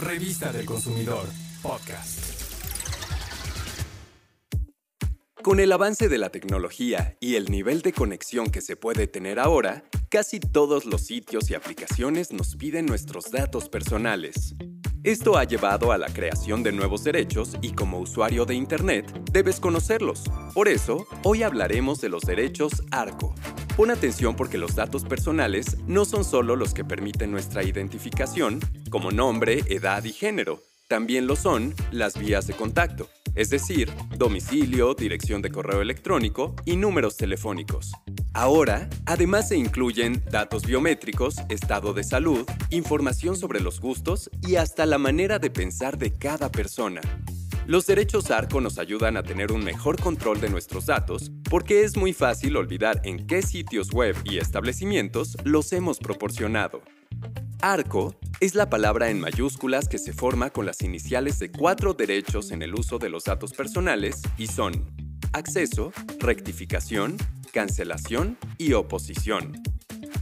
Revista del Consumidor, podcast. Con el avance de la tecnología y el nivel de conexión que se puede tener ahora, casi todos los sitios y aplicaciones nos piden nuestros datos personales. Esto ha llevado a la creación de nuevos derechos y como usuario de Internet debes conocerlos. Por eso, hoy hablaremos de los derechos ARCO. Pon atención porque los datos personales no son solo los que permiten nuestra identificación, como nombre, edad y género, también lo son las vías de contacto, es decir, domicilio, dirección de correo electrónico y números telefónicos. Ahora, además se incluyen datos biométricos, estado de salud, información sobre los gustos y hasta la manera de pensar de cada persona. Los derechos ARCO nos ayudan a tener un mejor control de nuestros datos porque es muy fácil olvidar en qué sitios web y establecimientos los hemos proporcionado. ARCO es la palabra en mayúsculas que se forma con las iniciales de cuatro derechos en el uso de los datos personales y son acceso, rectificación, cancelación y oposición.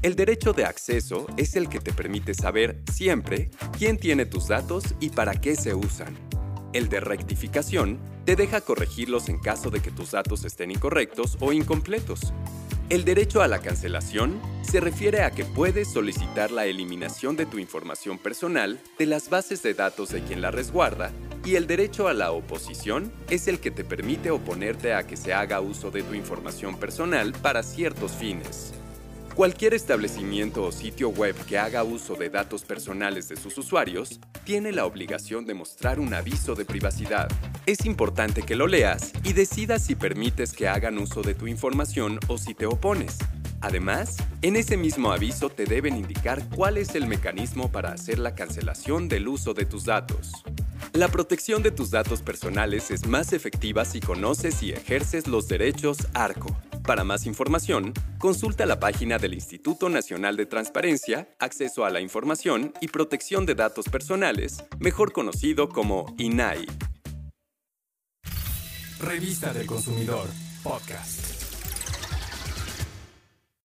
El derecho de acceso es el que te permite saber siempre quién tiene tus datos y para qué se usan. El de rectificación te deja corregirlos en caso de que tus datos estén incorrectos o incompletos. El derecho a la cancelación se refiere a que puedes solicitar la eliminación de tu información personal de las bases de datos de quien la resguarda y el derecho a la oposición es el que te permite oponerte a que se haga uso de tu información personal para ciertos fines. Cualquier establecimiento o sitio web que haga uso de datos personales de sus usuarios tiene la obligación de mostrar un aviso de privacidad. Es importante que lo leas y decidas si permites que hagan uso de tu información o si te opones. Además, en ese mismo aviso te deben indicar cuál es el mecanismo para hacer la cancelación del uso de tus datos. La protección de tus datos personales es más efectiva si conoces y ejerces los derechos ARCO. Para más información, consulta la página del Instituto Nacional de Transparencia, Acceso a la Información y Protección de Datos Personales, mejor conocido como INAI. Revista del Consumidor, podcast.